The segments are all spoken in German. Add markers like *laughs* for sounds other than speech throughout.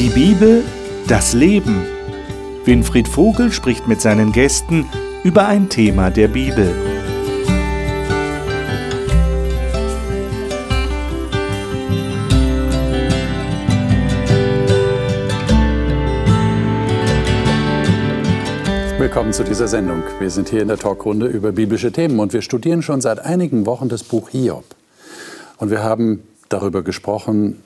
Die Bibel, das Leben. Winfried Vogel spricht mit seinen Gästen über ein Thema der Bibel. Willkommen zu dieser Sendung. Wir sind hier in der Talkrunde über biblische Themen und wir studieren schon seit einigen Wochen das Buch Hiob. Und wir haben darüber gesprochen,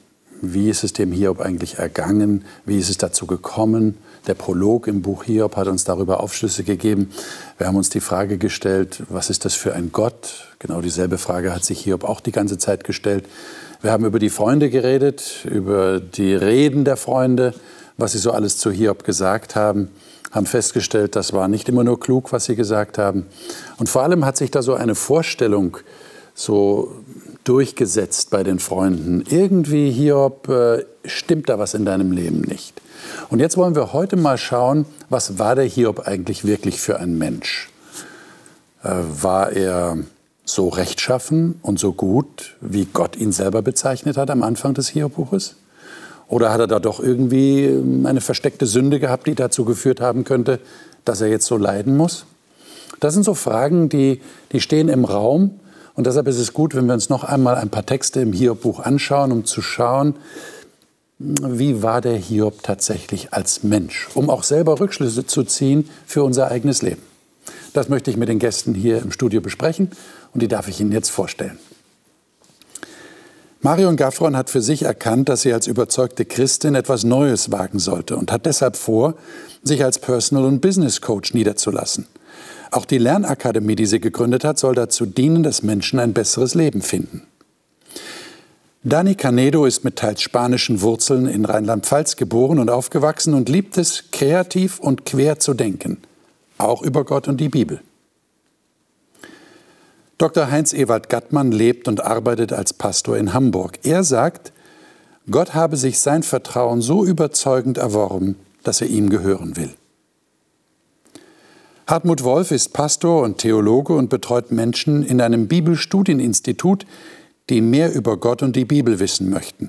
wie ist es dem Hiob eigentlich ergangen, wie ist es dazu gekommen. Der Prolog im Buch Hiob hat uns darüber Aufschlüsse gegeben. Wir haben uns die Frage gestellt, was ist das für ein Gott? Genau dieselbe Frage hat sich Hiob auch die ganze Zeit gestellt. Wir haben über die Freunde geredet, über die Reden der Freunde, was sie so alles zu Hiob gesagt haben haben festgestellt, das war nicht immer nur klug, was sie gesagt haben. Und vor allem hat sich da so eine Vorstellung so durchgesetzt bei den Freunden. Irgendwie, Hiob, äh, stimmt da was in deinem Leben nicht. Und jetzt wollen wir heute mal schauen, was war der Hiob eigentlich wirklich für ein Mensch? Äh, war er so rechtschaffen und so gut, wie Gott ihn selber bezeichnet hat am Anfang des Hiob-Buches? Oder hat er da doch irgendwie ähm, eine versteckte Sünde gehabt, die dazu geführt haben könnte, dass er jetzt so leiden muss? Das sind so Fragen, die, die stehen im Raum und deshalb ist es gut, wenn wir uns noch einmal ein paar Texte im Hiob-Buch anschauen, um zu schauen, wie war der Hiob tatsächlich als Mensch, um auch selber Rückschlüsse zu ziehen für unser eigenes Leben. Das möchte ich mit den Gästen hier im Studio besprechen und die darf ich Ihnen jetzt vorstellen. Marion Gaffron hat für sich erkannt, dass sie als überzeugte Christin etwas Neues wagen sollte und hat deshalb vor, sich als Personal- und Business Coach niederzulassen. Auch die Lernakademie, die sie gegründet hat, soll dazu dienen, dass Menschen ein besseres Leben finden. Dani Canedo ist mit teils spanischen Wurzeln in Rheinland-Pfalz geboren und aufgewachsen und liebt es, kreativ und quer zu denken, auch über Gott und die Bibel. Dr. Heinz-Ewald Gattmann lebt und arbeitet als Pastor in Hamburg. Er sagt, Gott habe sich sein Vertrauen so überzeugend erworben, dass er ihm gehören will. Hartmut Wolf ist Pastor und Theologe und betreut Menschen in einem Bibelstudieninstitut, die mehr über Gott und die Bibel wissen möchten.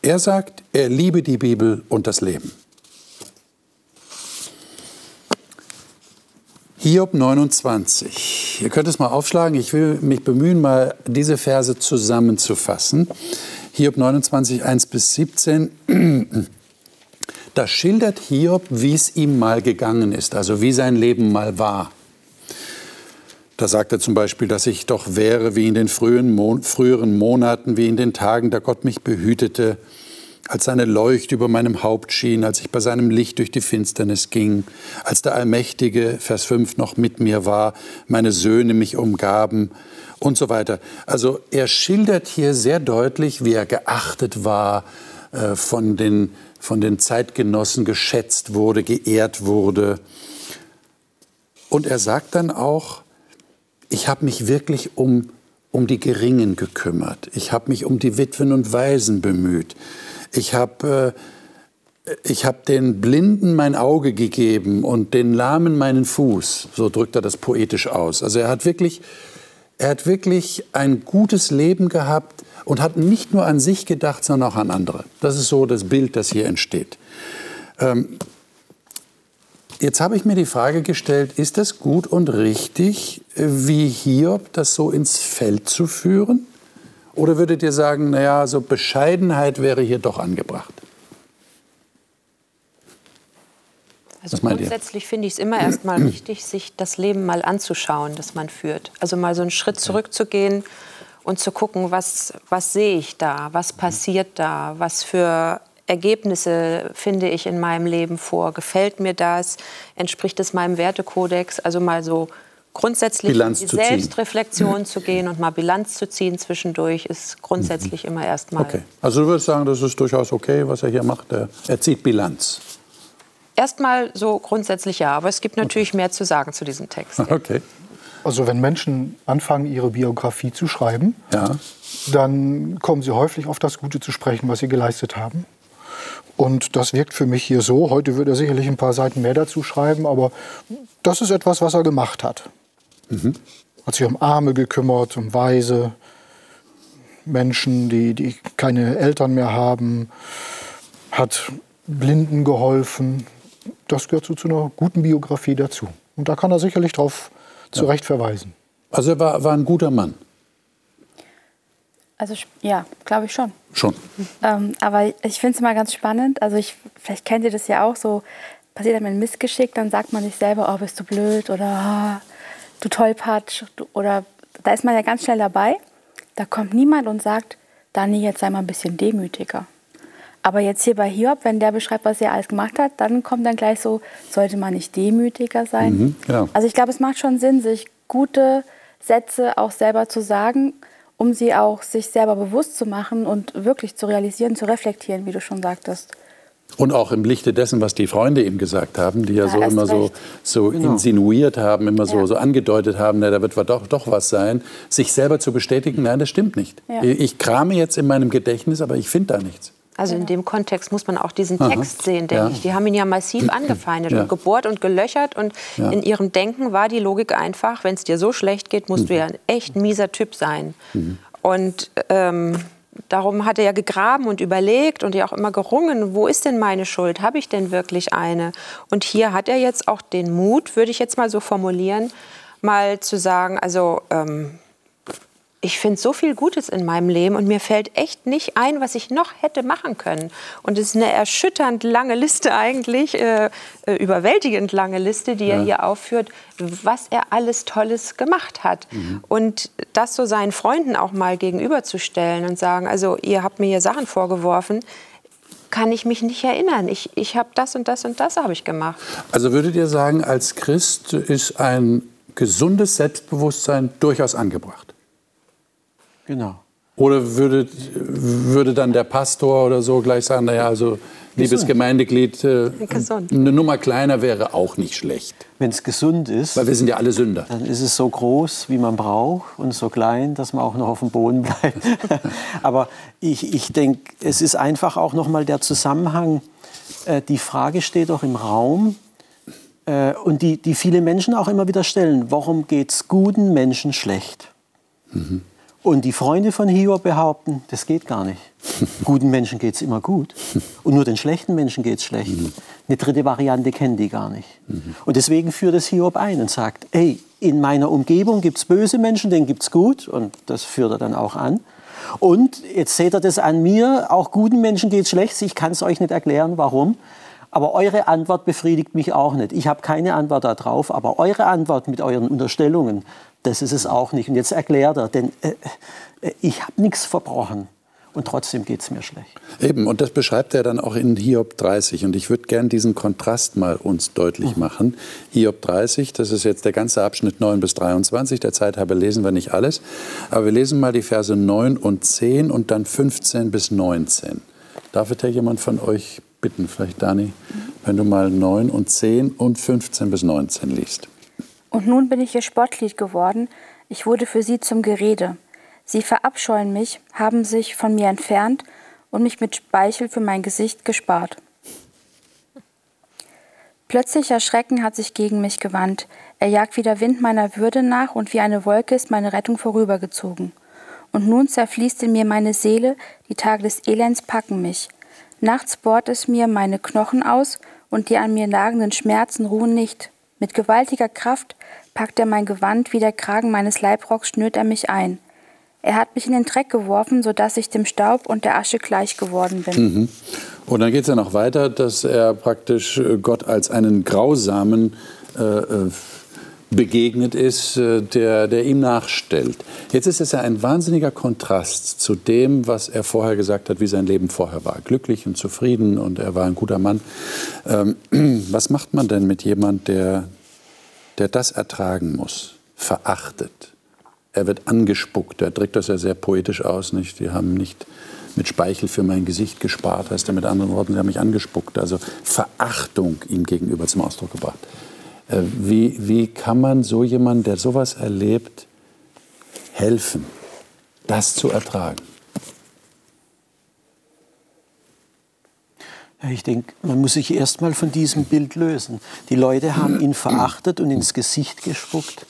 Er sagt, er liebe die Bibel und das Leben. Hiob 29. Ihr könnt es mal aufschlagen. Ich will mich bemühen, mal diese Verse zusammenzufassen. Hiob 29, 1 bis 17. Da schildert Hiob, wie es ihm mal gegangen ist, also wie sein Leben mal war. Da sagt er zum Beispiel, dass ich doch wäre wie in den frühen Mon früheren Monaten, wie in den Tagen, da Gott mich behütete, als seine Leuchte über meinem Haupt schien, als ich bei seinem Licht durch die Finsternis ging, als der Allmächtige, Vers 5, noch mit mir war, meine Söhne mich umgaben und so weiter. Also er schildert hier sehr deutlich, wie er geachtet war äh, von den von den Zeitgenossen geschätzt wurde, geehrt wurde. Und er sagt dann auch, ich habe mich wirklich um, um die Geringen gekümmert. Ich habe mich um die Witwen und Waisen bemüht. Ich habe äh, hab den Blinden mein Auge gegeben und den Lahmen meinen Fuß. So drückt er das poetisch aus. Also er hat wirklich, er hat wirklich ein gutes Leben gehabt und hat nicht nur an sich gedacht, sondern auch an andere. Das ist so das Bild, das hier entsteht. Ähm, jetzt habe ich mir die Frage gestellt, ist das gut und richtig, wie Hiob das so ins Feld zu führen? Oder würdet ihr sagen, naja, so Bescheidenheit wäre hier doch angebracht? Also grundsätzlich finde ich es immer erstmal *clears throat* wichtig, sich das Leben mal anzuschauen, das man führt. Also mal so einen Schritt zurückzugehen und zu gucken, was, was sehe ich da, was passiert da, was für Ergebnisse finde ich in meinem Leben vor, gefällt mir das, entspricht es meinem Wertekodex, also mal so grundsätzlich Bilanz in die zu Selbstreflexion ziehen. zu *clears throat* gehen und mal Bilanz zu ziehen zwischendurch ist grundsätzlich immer erstmal. Okay. Also du würdest sagen, das ist durchaus okay, was er hier macht. Er zieht Bilanz. Erstmal so grundsätzlich ja, aber es gibt natürlich mehr zu sagen zu diesem Text. *laughs* Okay. Also wenn Menschen anfangen, ihre Biografie zu schreiben, ja. dann kommen sie häufig auf das Gute zu sprechen, was sie geleistet haben. Und das wirkt für mich hier so. Heute würde er sicherlich ein paar Seiten mehr dazu schreiben, aber das ist etwas, was er gemacht hat. Mhm. Hat sich um Arme gekümmert, um Weise, Menschen, die, die keine Eltern mehr haben, hat Blinden geholfen. Das gehört so zu einer guten Biografie dazu. Und da kann er sicherlich darauf zu Recht verweisen. Also er war, war ein guter Mann. Also ja, glaube ich schon. Schon. Ähm, aber ich finde es immer ganz spannend. Also ich, vielleicht kennt ihr das ja auch so. Passiert einem ein Missgeschick, dann sagt man sich selber, oh, bist du blöd oder oh, du Tollpatsch. Oder da ist man ja ganz schnell dabei. Da kommt niemand und sagt, Dani, jetzt sei mal ein bisschen demütiger. Aber jetzt hier bei Hiob, wenn der beschreibt, was er alles gemacht hat, dann kommt dann gleich so, sollte man nicht demütiger sein? Mhm, genau. Also ich glaube, es macht schon Sinn, sich gute Sätze auch selber zu sagen, um sie auch sich selber bewusst zu machen und wirklich zu realisieren, zu reflektieren, wie du schon sagtest. Und auch im Lichte dessen, was die Freunde ihm gesagt haben, die ja, ja so immer so, so genau. insinuiert haben, immer so, ja. so angedeutet haben, na, da wird doch, doch was sein, sich selber zu bestätigen, nein, das stimmt nicht. Ja. Ich krame jetzt in meinem Gedächtnis, aber ich finde da nichts. Also in dem Kontext muss man auch diesen Text Aha. sehen, denke ja. ich. Die haben ihn ja massiv angefeindet ja. und gebohrt und gelöchert. Und ja. in ihrem Denken war die Logik einfach, wenn es dir so schlecht geht, musst mhm. du ja ein echt mieser Typ sein. Mhm. Und ähm, darum hat er ja gegraben und überlegt und ja auch immer gerungen, wo ist denn meine Schuld? Habe ich denn wirklich eine? Und hier hat er jetzt auch den Mut, würde ich jetzt mal so formulieren, mal zu sagen, also ähm, ich finde so viel Gutes in meinem Leben und mir fällt echt nicht ein, was ich noch hätte machen können. Und es ist eine erschütternd lange Liste eigentlich, äh, äh, überwältigend lange Liste, die ja. er hier aufführt, was er alles Tolles gemacht hat. Mhm. Und das so seinen Freunden auch mal gegenüberzustellen und sagen, also ihr habt mir hier Sachen vorgeworfen, kann ich mich nicht erinnern. Ich, ich habe das und das und das habe ich gemacht. Also würdet ihr sagen, als Christ ist ein gesundes Selbstbewusstsein durchaus angebracht? Genau. Oder würde, würde dann der Pastor oder so gleich sagen, naja, also liebes Gemeindeglied, äh, eine Nummer kleiner wäre auch nicht schlecht. Wenn es gesund ist. Weil wir sind ja alle Sünder. Dann ist es so groß, wie man braucht und so klein, dass man auch noch auf dem Boden bleibt. *laughs* Aber ich, ich denke, es ist einfach auch noch mal der Zusammenhang. Äh, die Frage steht auch im Raum äh, und die, die viele Menschen auch immer wieder stellen. Warum geht es guten Menschen schlecht? Mhm. Und die Freunde von Hiob behaupten, das geht gar nicht. *laughs* Guten Menschen geht es immer gut. *laughs* Und nur den schlechten Menschen geht es schlecht. Mhm. Eine dritte Variante kennen die gar nicht. Mhm. Und deswegen führt es Hiob ein und sagt, hey, in meiner Umgebung gibt es böse Menschen, denen gibt es gut. Und das führt er dann auch an. Und jetzt seht ihr das an mir, auch guten Menschen geht es schlecht. Ich kann es euch nicht erklären, warum. Aber eure Antwort befriedigt mich auch nicht. Ich habe keine Antwort darauf, aber eure Antwort mit euren Unterstellungen, das ist es auch nicht. Und jetzt erklärt er, denn äh, äh ich habe nichts verbrochen. Und trotzdem geht es mir schlecht. Eben, und das beschreibt er dann auch in Hiob 30. Und ich würde gern diesen Kontrast mal uns deutlich mhm. machen. Hiob 30, das ist jetzt der ganze Abschnitt 9 bis 23. Der Zeit habe lesen wir nicht alles. Aber wir lesen mal die Verse 9 und 10 und dann 15 bis 19. Darf ich da jemand von euch bitten, vielleicht Dani, wenn du mal 9 und 10 und 15 bis 19 liest. Und nun bin ich ihr Spottlied geworden, ich wurde für sie zum Gerede. Sie verabscheuen mich, haben sich von mir entfernt und mich mit Speichel für mein Gesicht gespart. Plötzlicher Schrecken hat sich gegen mich gewandt. Er jagt wie der Wind meiner Würde nach und wie eine Wolke ist meine Rettung vorübergezogen. Und nun zerfließt in mir meine Seele, die Tage des Elends packen mich. Nachts bohrt es mir meine Knochen aus und die an mir nagenden Schmerzen ruhen nicht. Mit gewaltiger Kraft packt er mein Gewand, wie der Kragen meines Leibrocks schnürt er mich ein. Er hat mich in den Dreck geworfen, sodass ich dem Staub und der Asche gleich geworden bin. Mhm. Und dann geht es ja noch weiter, dass er praktisch äh, Gott als einen grausamen äh, äh, begegnet ist, äh, der, der ihm nachstellt. Jetzt ist es ja ein wahnsinniger Kontrast zu dem, was er vorher gesagt hat, wie sein Leben vorher war. Glücklich und zufrieden und er war ein guter Mann. Ähm, *clears throat* was macht man denn mit jemand, der, der das ertragen muss, verachtet? Er wird angespuckt. Er drückt das ja sehr poetisch aus. Nicht? Die haben nicht mit Speichel für mein Gesicht gespart, heißt er mit anderen Worten, sie haben mich angespuckt. Also Verachtung ihm gegenüber zum Ausdruck gebracht. Äh, wie, wie kann man so jemandem, der sowas erlebt, helfen, das zu ertragen? Ich denke, man muss sich erst mal von diesem Bild lösen. Die Leute haben ihn verachtet und ins Gesicht gespuckt.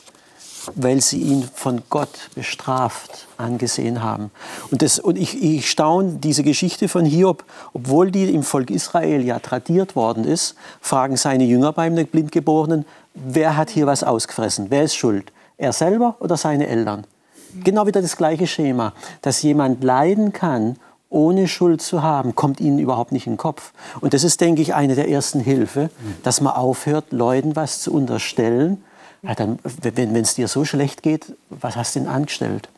Weil sie ihn von Gott bestraft angesehen haben. Und, das, und ich, ich staune diese Geschichte von Hiob, obwohl die im Volk Israel ja tradiert worden ist, fragen seine Jünger beim Blindgeborenen, wer hat hier was ausgefressen? Wer ist schuld? Er selber oder seine Eltern? Genau wieder das gleiche Schema, dass jemand leiden kann, ohne Schuld zu haben, kommt ihnen überhaupt nicht in den Kopf. Und das ist, denke ich, eine der ersten Hilfe, dass man aufhört, Leuten was zu unterstellen. Ja, dann, wenn es dir so schlecht geht, was hast du denn angestellt?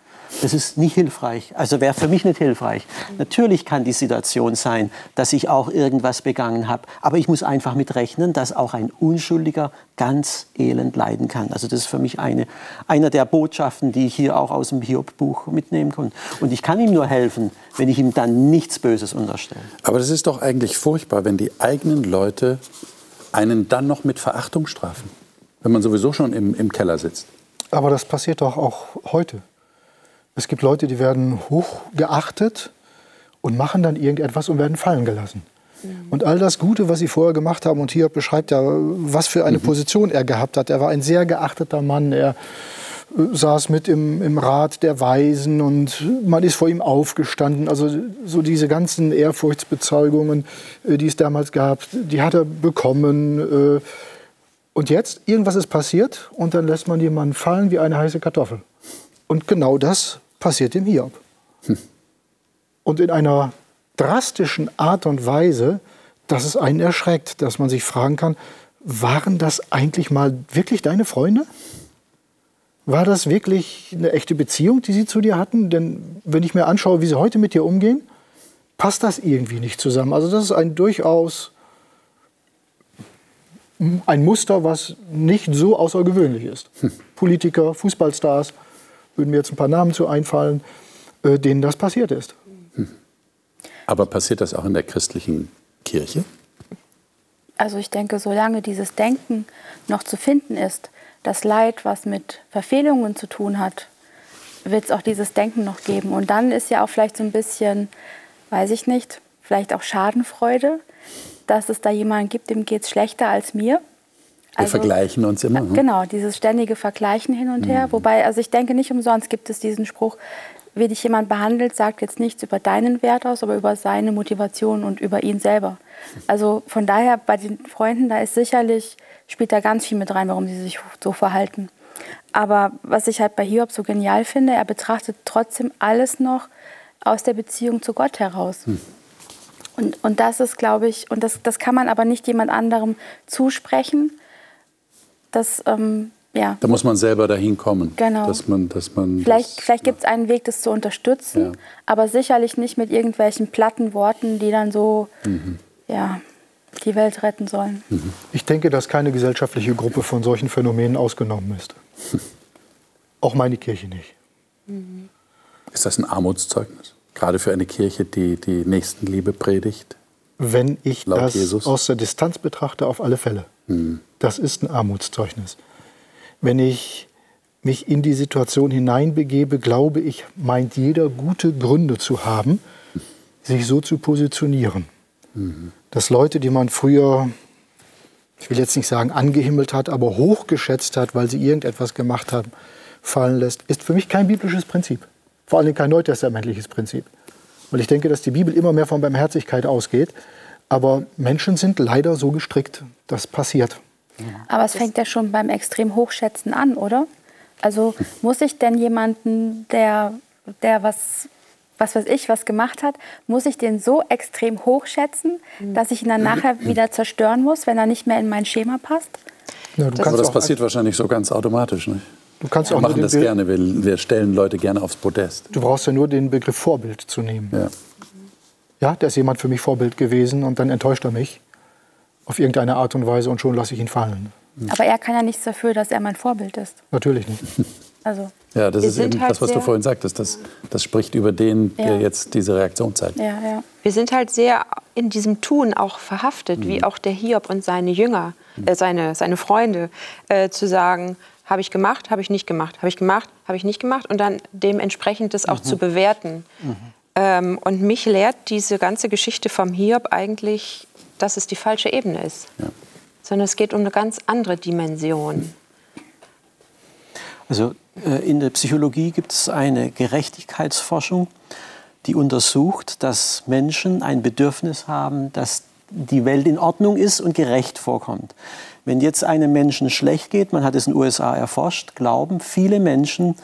Das ist nicht hilfreich. Also wäre für mich nicht hilfreich. Natürlich kann die Situation sein, dass ich auch irgendwas begangen habe. Aber ich muss einfach mit rechnen, dass auch ein Unschuldiger ganz elend leiden kann. Also das ist für mich eine, einer der Botschaften, die ich hier auch aus dem Hiob-Buch mitnehmen kann. Und ich kann ihm nur helfen, wenn ich ihm dann nichts Böses unterstelle. Aber das ist doch eigentlich furchtbar, wenn die eigenen Leute einen dann noch mit Verachtung strafen. Wenn man sowieso schon im, im Keller sitzt. Aber das passiert doch auch heute. Es gibt Leute, die werden hochgeachtet und machen dann irgendetwas und werden fallen gelassen. Mhm. Und all das Gute, was sie vorher gemacht haben, und hier beschreibt er, was für eine mhm. Position er gehabt hat. Er war ein sehr geachteter Mann. Er äh, saß mit im, im Rat der Weisen und man ist vor ihm aufgestanden. Also so diese ganzen Ehrfurchtsbezeugungen, äh, die es damals gab, die hat er bekommen. Und jetzt, irgendwas ist passiert und dann lässt man jemanden fallen wie eine heiße Kartoffel. Und genau das passiert dem Hiob. Hm. Und in einer drastischen Art und Weise, dass es einen erschreckt, dass man sich fragen kann, waren das eigentlich mal wirklich deine Freunde? War das wirklich eine echte Beziehung, die sie zu dir hatten? Denn wenn ich mir anschaue, wie sie heute mit dir umgehen, passt das irgendwie nicht zusammen. Also das ist ein durchaus ein Muster, was nicht so außergewöhnlich ist. Hm. Politiker, Fußballstars, würden mir jetzt ein paar Namen zu einfallen, äh, denen das passiert ist. Hm. Aber passiert das auch in der christlichen Kirche? Also ich denke, solange dieses Denken noch zu finden ist, das Leid, was mit Verfehlungen zu tun hat, wird es auch dieses Denken noch geben. Und dann ist ja auch vielleicht so ein bisschen, weiß ich nicht, vielleicht auch Schadenfreude, dass es da jemanden gibt, dem geht es schlechter als mir. Wir also, vergleichen uns immer. Ne? Genau, dieses ständige Vergleichen hin und her. Mhm. Wobei, also ich denke nicht umsonst gibt es diesen Spruch, wie dich jemand behandelt, sagt jetzt nichts über deinen Wert aus, aber über seine Motivation und über ihn selber. Also von daher bei den Freunden, da ist sicherlich, spielt da ganz viel mit rein, warum sie sich so verhalten. Aber was ich halt bei Hiob so genial finde, er betrachtet trotzdem alles noch aus der Beziehung zu Gott heraus. Hm. Und, und das ist, glaube ich, und das, das kann man aber nicht jemand anderem zusprechen, das, ähm, ja. Da muss man selber dahin kommen. Genau. Dass man, dass man vielleicht vielleicht gibt es einen Weg, das zu unterstützen, ja. aber sicherlich nicht mit irgendwelchen platten Worten, die dann so mhm. ja, die Welt retten sollen. Mhm. Ich denke, dass keine gesellschaftliche Gruppe von solchen Phänomenen ausgenommen ist. *laughs* Auch meine Kirche nicht. Mhm. Ist das ein Armutszeugnis? Gerade für eine Kirche, die die Nächstenliebe predigt? Wenn ich das Jesus? aus der Distanz betrachte, auf alle Fälle. Mhm. Das ist ein Armutszeugnis. Wenn ich mich in die Situation hineinbegebe, glaube ich, meint jeder gute Gründe zu haben, sich so zu positionieren. Mhm. Dass Leute, die man früher, ich will jetzt nicht sagen angehimmelt hat, aber hochgeschätzt hat, weil sie irgendetwas gemacht haben, fallen lässt, ist für mich kein biblisches Prinzip. Vor allem kein neutestamentliches Prinzip. Weil ich denke, dass die Bibel immer mehr von Barmherzigkeit ausgeht. Aber Menschen sind leider so gestrickt, das passiert. Aber es fängt ja schon beim extrem Hochschätzen an, oder? Also muss ich denn jemanden, der, der was, was weiß ich, was gemacht hat, muss ich den so extrem hochschätzen, dass ich ihn dann nachher wieder zerstören muss, wenn er nicht mehr in mein Schema passt? Ja, das aber das passiert wahrscheinlich so ganz automatisch, nicht? Du kannst ja, auch machen das gerne. Wir, wir, stellen Leute gerne aufs Podest. Du brauchst ja nur den Begriff Vorbild zu nehmen. Ja. ja, da ist jemand für mich Vorbild gewesen und dann enttäuscht er mich auf irgendeine Art und Weise und schon lasse ich ihn fallen. Aber er kann ja nichts dafür, dass er mein Vorbild ist. Natürlich nicht. *laughs* Also, ja, das ist eben halt das, was du vorhin sagtest. Das, das spricht über den, der ja. jetzt diese Reaktion zeigt. Ja, ja. Wir sind halt sehr in diesem Tun auch verhaftet, mhm. wie auch der Hiob und seine Jünger, äh, seine, seine Freunde, äh, zu sagen, habe ich gemacht, habe ich nicht gemacht, habe ich gemacht, habe ich nicht gemacht und dann dementsprechend das auch mhm. zu bewerten. Mhm. Ähm, und mich lehrt diese ganze Geschichte vom Hiob eigentlich dass es die falsche Ebene ist, ja. sondern es geht um eine ganz andere Dimension. Also äh, in der Psychologie gibt es eine Gerechtigkeitsforschung, die untersucht, dass Menschen ein Bedürfnis haben, dass die Welt in Ordnung ist und gerecht vorkommt. Wenn jetzt einem Menschen schlecht geht, man hat es in den USA erforscht, glauben viele Menschen,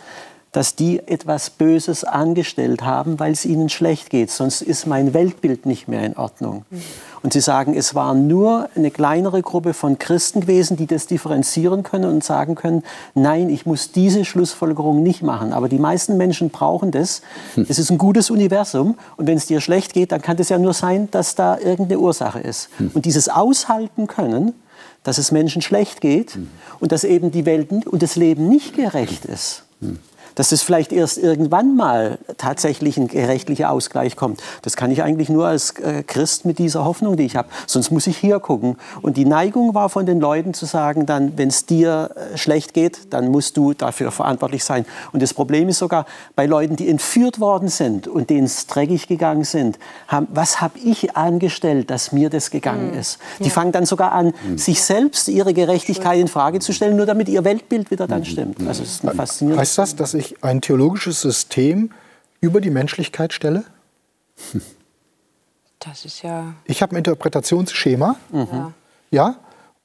dass die etwas Böses angestellt haben, weil es ihnen schlecht geht. Sonst ist mein Weltbild nicht mehr in Ordnung. Mhm. Und sie sagen, es war nur eine kleinere Gruppe von Christen gewesen, die das differenzieren können und sagen können, nein, ich muss diese Schlussfolgerung nicht machen. Aber die meisten Menschen brauchen das. Hm. Es ist ein gutes Universum. Und wenn es dir schlecht geht, dann kann es ja nur sein, dass da irgendeine Ursache ist. Hm. Und dieses Aushalten können, dass es Menschen schlecht geht hm. und dass eben die Welt und das Leben nicht gerecht ist dass es vielleicht erst irgendwann mal tatsächlich ein gerechtlicher Ausgleich kommt. Das kann ich eigentlich nur als äh, Christ mit dieser Hoffnung, die ich habe. Sonst muss ich hier gucken. Und die Neigung war von den Leuten zu sagen, dann, wenn es dir äh, schlecht geht, dann musst du dafür verantwortlich sein. Und das Problem ist sogar bei Leuten, die entführt worden sind und denen es dreckig gegangen sind, haben, was habe ich angestellt, dass mir das gegangen mhm. ist? Die ja. fangen dann sogar an, mhm. sich selbst ihre Gerechtigkeit in Frage zu stellen, nur damit ihr Weltbild wieder dann mhm. stimmt. Also es ist faszinierend. Heißt das, dass ich ein theologisches System über die Menschlichkeit stelle? *laughs* Das ist ja. Ich habe ein Interpretationsschema. Mhm. Ja.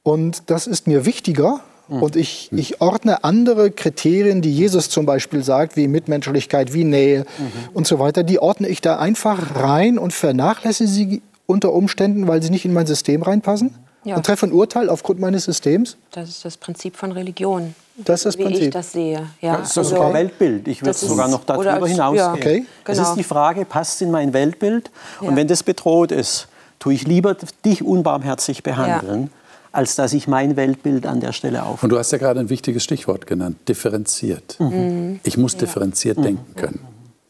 Und das ist mir wichtiger. Mhm. Und ich, ich ordne andere Kriterien, die Jesus zum Beispiel sagt, wie Mitmenschlichkeit, wie Nähe mhm. und so weiter, die ordne ich da einfach rein und vernachlässige sie unter Umständen, weil sie nicht in mein System reinpassen ja. und treffe ein Urteil aufgrund meines Systems. Das ist das Prinzip von Religion. Das ist das wie Prinzip. ich das sehe. Ja, das ist also, sogar Weltbild. Ich würde sogar noch darüber als, hinausgehen. Ja, okay. Es genau. ist die Frage, passt in mein Weltbild? Ja. Und wenn das bedroht ist, tue ich lieber dich unbarmherzig behandeln, ja. als dass ich mein Weltbild an der Stelle auf. Und du hast ja gerade ein wichtiges Stichwort genannt, differenziert. Mhm. Ich muss differenziert denken können.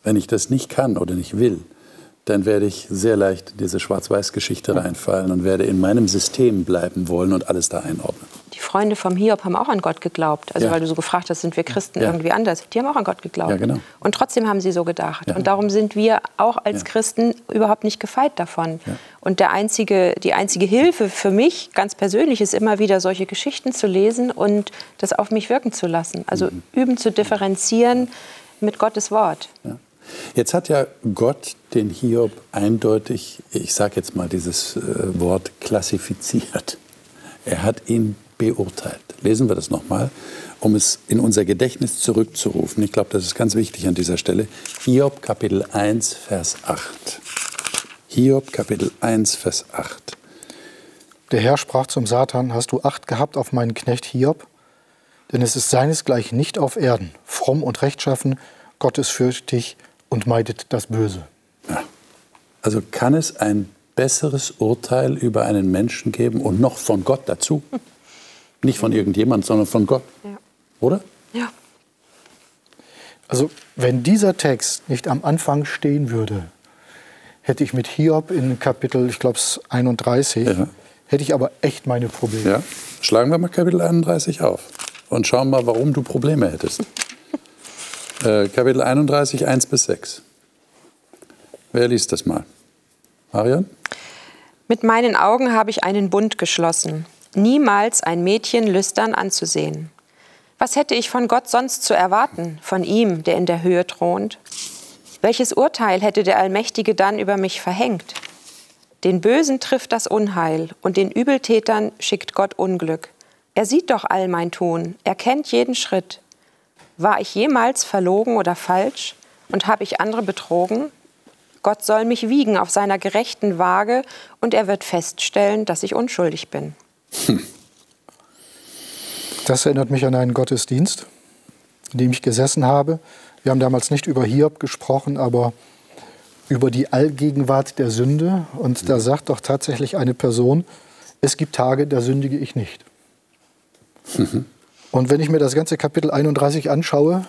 Wenn ich das nicht kann oder nicht will, dann werde ich sehr leicht in diese Schwarz-Weiß-Geschichte reinfallen und werde in meinem System bleiben wollen und alles da einordnen. Freunde vom Hiob haben auch an Gott geglaubt. Also ja. weil du so gefragt hast, sind wir Christen ja. irgendwie anders? Die haben auch an Gott geglaubt. Ja, genau. Und trotzdem haben sie so gedacht. Und darum sind wir auch als Christen überhaupt nicht gefeit davon. Und der einzige, die einzige Hilfe für mich ganz persönlich ist immer wieder solche Geschichten zu lesen und das auf mich wirken zu lassen. Also mhm. üben zu differenzieren mit Gottes Wort. Jetzt hat ja Gott den Hiob eindeutig, ich sage jetzt mal dieses äh, Wort, klassifiziert. Er hat ihn beurteilt. Lesen wir das nochmal, um es in unser Gedächtnis zurückzurufen. Ich glaube, das ist ganz wichtig an dieser Stelle. Hiob Kapitel 1, Vers 8. Hiob Kapitel 1, Vers 8. Der Herr sprach zum Satan, hast du Acht gehabt auf meinen Knecht Hiob? Denn es ist seinesgleichen nicht auf Erden, fromm und rechtschaffen, gottesfürchtig und meidet das Böse. Ja. Also kann es ein besseres Urteil über einen Menschen geben und noch von Gott dazu? Nicht von irgendjemand, sondern von Gott. Ja. Oder? Ja. Also, wenn dieser Text nicht am Anfang stehen würde, hätte ich mit Hiob in Kapitel, ich glaube, 31, ja. hätte ich aber echt meine Probleme. Ja. Schlagen wir mal Kapitel 31 auf und schauen mal, warum du Probleme hättest. *laughs* Äh, Kapitel 31, 1 bis 6. Wer liest das mal? Marion? Mit meinen Augen habe ich einen Bund geschlossen, niemals ein Mädchen lüstern anzusehen. Was hätte ich von Gott sonst zu erwarten, von ihm, der in der Höhe thront? Welches Urteil hätte der Allmächtige dann über mich verhängt? Den Bösen trifft das Unheil und den Übeltätern schickt Gott Unglück. Er sieht doch all mein Tun, er kennt jeden Schritt. War ich jemals verlogen oder falsch und habe ich andere betrogen? Gott soll mich wiegen auf seiner gerechten Waage und er wird feststellen, dass ich unschuldig bin. Hm. *laughs* Das erinnert mich an einen Gottesdienst, in dem ich gesessen habe. Wir haben damals nicht über Hiob gesprochen, aber über die Allgegenwart der Sünde. Und da sagt doch tatsächlich eine Person, es gibt Tage, da sündige ich nicht. Mhm. *laughs* Und wenn ich mir das ganze Kapitel 31 anschaue,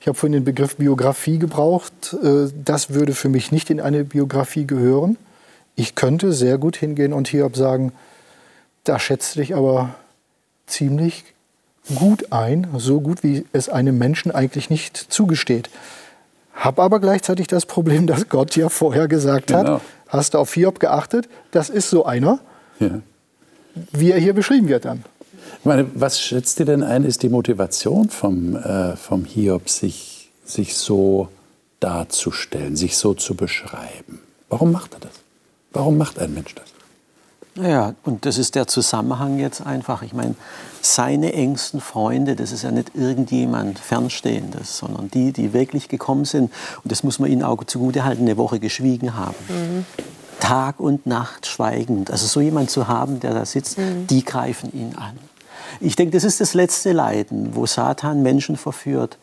ich habe vorhin den Begriff Biografie gebraucht, äh, das würde für mich nicht in eine Biografie gehören. Ich könnte sehr gut hingehen und Hiob sagen, da schätzt dich aber ziemlich gut ein, so gut wie es einem Menschen eigentlich nicht zugesteht. Hab aber gleichzeitig das Problem, dass Gott ja vorher gesagt hat, genau. hast du auf Hiob geachtet, das ist so einer, ja. wie er hier beschrieben wird dann. Ich meine, was schätzt ihr denn ein, ist die Motivation vom, äh, vom Hiob, sich, sich so darzustellen, sich so zu beschreiben? Warum macht er das? Warum macht ein Mensch das? Ja, und das ist der Zusammenhang jetzt einfach. Ich meine, seine engsten Freunde, das ist ja nicht irgendjemand Fernstehendes, sondern die, die wirklich gekommen sind. Und das muss man ihnen auch zugutehalten, eine Woche geschwiegen haben. Mhm. Tag und Nacht schweigend. Also so jemand zu haben, der da sitzt, mhm. die greifen ihn an. Ich denke, das ist das letzte Leiden, wo Satan Menschen verführt,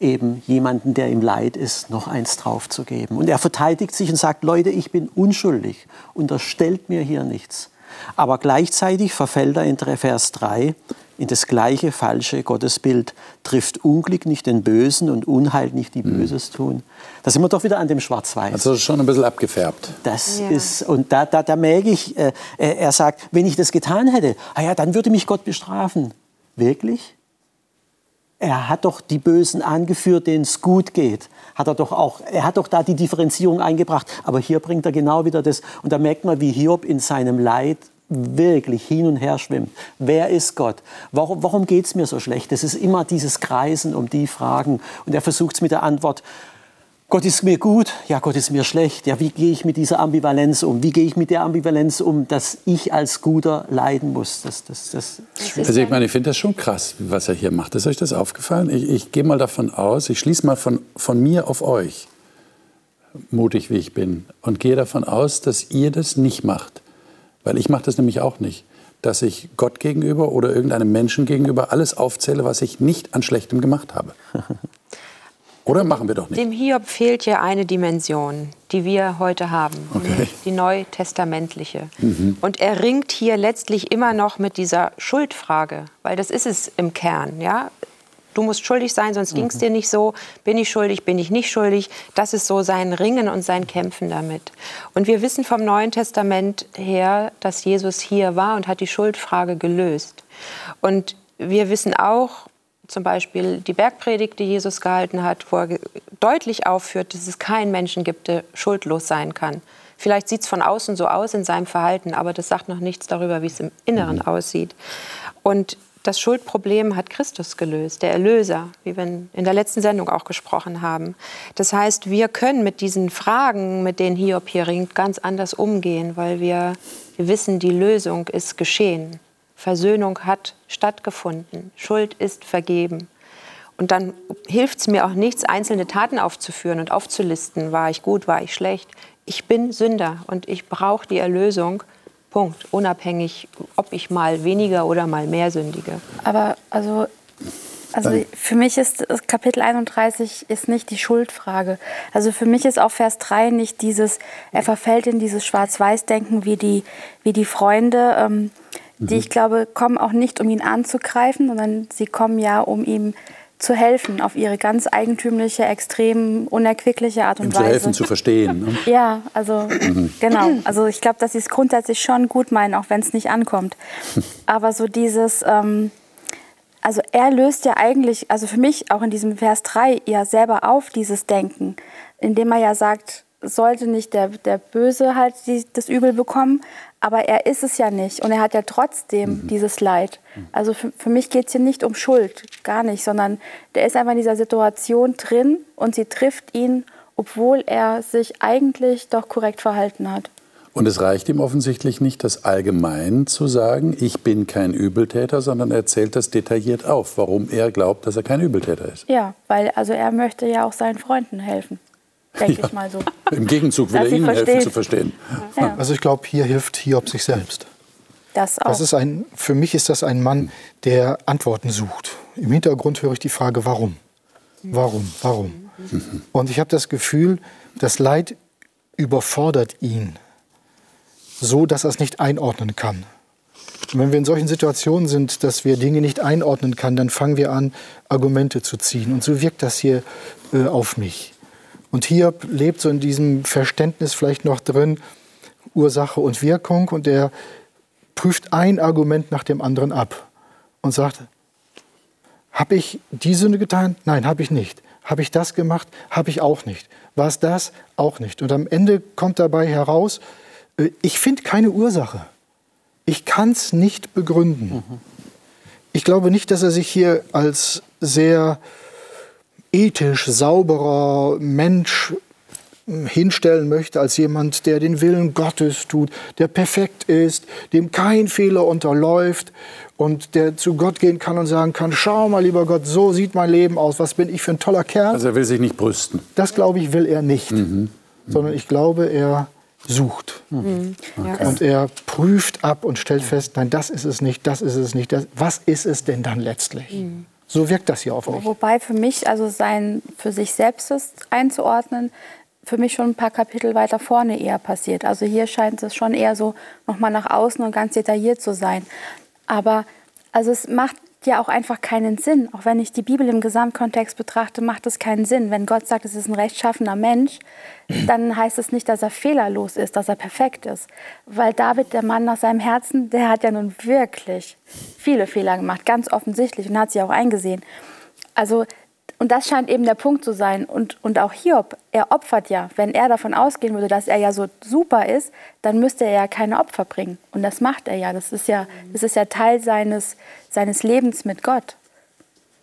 eben jemanden, der im Leid ist, noch eins draufzugeben. Und er verteidigt sich und sagt, Leute, ich bin unschuldig, unterstellt mir hier nichts. Aber gleichzeitig verfällt er in Vers 3 in das gleiche falsche Gottesbild, trifft Unglück nicht den Bösen und Unheil nicht die mhm. Böses tun. Da sind wir doch wieder an dem Schwarz-Weiß. Also schon ein bisschen abgefärbt. Das ja. ist, und da, da, da merke ich, äh, er sagt, wenn ich das getan hätte, ah ja, dann würde mich Gott bestrafen. Wirklich? Er hat doch die Bösen angeführt, denen es gut geht. Hat er doch auch, er hat doch da die Differenzierung eingebracht. Aber hier bringt er genau wieder das. Und da merkt man, wie Hiob in seinem Leid wirklich hin und her schwimmt. Wer ist Gott? Warum, warum geht es mir so schlecht? Es ist immer dieses Kreisen um die Fragen. Und er versucht es mit der Antwort, Gott ist mir gut, ja, Gott ist mir schlecht. Ja, wie gehe ich mit dieser Ambivalenz um? Wie gehe ich mit der Ambivalenz um, dass ich als Guter leiden muss? Das, das, das also ich meine, ich finde das schon krass, was er hier macht. Ist euch das aufgefallen? Ich, ich gehe mal davon aus, ich schließe mal von, von mir auf euch, mutig wie ich bin, und gehe davon aus, dass ihr das nicht macht. Weil ich mache das nämlich auch nicht. Dass ich Gott gegenüber oder irgendeinem Menschen gegenüber alles aufzähle, was ich nicht an Schlechtem gemacht habe. *laughs* Oder machen wir doch nicht? Dem Hiob fehlt ja eine Dimension, die wir heute haben, okay. die neutestamentliche. Mhm. Und er ringt hier letztlich immer noch mit dieser Schuldfrage, weil das ist es im Kern. Ja? Du musst schuldig sein, sonst mhm. ging es dir nicht so. Bin ich schuldig, bin ich nicht schuldig? Das ist so sein Ringen und sein Kämpfen damit. Und wir wissen vom Neuen Testament her, dass Jesus hier war und hat die Schuldfrage gelöst. Und wir wissen auch, zum Beispiel die Bergpredigt, die Jesus gehalten hat, wo er deutlich aufführt, dass es keinen Menschen gibt, der schuldlos sein kann. Vielleicht sieht es von außen so aus in seinem Verhalten, aber das sagt noch nichts darüber, wie es im Inneren mhm. aussieht. Und das Schuldproblem hat Christus gelöst, der Erlöser, wie wir in der letzten Sendung auch gesprochen haben. Das heißt, wir können mit diesen Fragen, mit denen Hiob hier ringt, ganz anders umgehen, weil wir, wir wissen, die Lösung ist geschehen. Versöhnung hat stattgefunden, Schuld ist vergeben. Und dann hilft es mir auch nichts, einzelne Taten aufzuführen und aufzulisten. War ich gut, war ich schlecht? Ich bin Sünder und ich brauche die Erlösung. Punkt. Unabhängig, ob ich mal weniger oder mal mehr sündige. Aber also, also für mich ist Kapitel 31 ist nicht die Schuldfrage. Also für mich ist auch Vers 3 nicht dieses, er verfällt in dieses Schwarz-Weiß-Denken wie die, wie die Freunde. Ähm, die ich glaube, kommen auch nicht, um ihn anzugreifen, sondern sie kommen ja, um ihm zu helfen, auf ihre ganz eigentümliche, extrem unerquickliche Art und ihm Weise. Zu helfen, zu verstehen. Ne? *laughs* Ja, also mhm. *clears throat* genau. Also ich glaube, dass sie es grundsätzlich schon gut meinen, auch wenn es nicht ankommt. *laughs* Aber so dieses, ähm, also er löst ja eigentlich, also für mich auch in diesem Vers 3 ja selber auf dieses Denken, indem er ja sagt, sollte nicht der, der Böse halt die, das Übel bekommen, aber er ist es ja nicht und er hat ja trotzdem mhm. dieses Leid. Also für, für mich geht es hier nicht um Schuld, gar nicht, sondern der ist einfach in dieser Situation drin und sie trifft ihn, obwohl er sich eigentlich doch korrekt verhalten hat. Und es reicht ihm offensichtlich nicht, das allgemein zu sagen, ich bin kein Übeltäter, sondern er zählt das detailliert auf, warum er glaubt, dass er kein Übeltäter ist. Ja, weil also er möchte ja auch seinen Freunden helfen denke ja. ich mal so. Im Gegenzug will er ihnen verstehen. helfen zu verstehen. Ja. Also ich glaube, hier hilft Hiob sich selbst. Das auch. Das ist ein, für mich ist das ein Mann, der Antworten sucht. Im Hintergrund höre ich die Frage, warum? Warum? Warum? Mhm. Und ich habe das Gefühl, das Leid überfordert ihn, so dass er es nicht einordnen kann. Und wenn wir in solchen Situationen sind, dass wir Dinge nicht einordnen können, dann fangen wir an, Argumente zu ziehen. Und so wirkt das hier äh, auf mich. Und hier lebt so in diesem Verständnis vielleicht noch drin Ursache und Wirkung und er prüft ein Argument nach dem anderen ab und sagt, habe ich die Sünde getan? Nein, habe ich nicht. Habe ich das gemacht? Habe ich auch nicht. War es das? Auch nicht. Und am Ende kommt dabei heraus, äh, ich finde keine Ursache. Ich kann es nicht begründen. Mhm. ich glaube nicht, dass er sich hier als sehr ethisch sauberer Mensch hinstellen möchte als jemand, der den Willen Gottes tut, der perfekt ist, dem kein Fehler unterläuft und der zu Gott gehen kann und sagen kann, schau mal, lieber Gott, so sieht mein Leben aus, was bin ich für ein toller Kerl. Also er will sich nicht brüsten. Das glaube ich, will er nicht, mhm. sondern ich glaube, er sucht. Mhm. Okay. Und er prüft ab und stellt fest, nein, das ist es nicht, das ist es nicht. Das, was ist es denn dann letztlich? So wirkt das hier auf mich. Wobei für mich, also sein für sich selbst einzuordnen, für mich schon ein paar Kapitel weiter vorne eher passiert. Also hier scheint es schon eher so nochmal nach außen und ganz detailliert zu sein. Aber also es macht ja auch einfach keinen Sinn. Auch wenn ich die Bibel im Gesamtkontext betrachte, macht es keinen Sinn. Wenn Gott sagt, es ist ein rechtschaffener Mensch, dann heißt es nicht, dass er fehlerlos ist, dass er perfekt ist. Weil David, der Mann nach seinem Herzen, der hat ja nun wirklich viele Fehler gemacht, ganz offensichtlich und hat sie auch eingesehen. Also und das scheint eben der Punkt zu sein. Und, und auch Hiob, er opfert ja. Wenn er davon ausgehen würde, dass er ja so super ist, dann müsste er ja keine Opfer bringen. Und das macht er ja. Das ist ja, das ist ja Teil seines, seines Lebens mit Gott.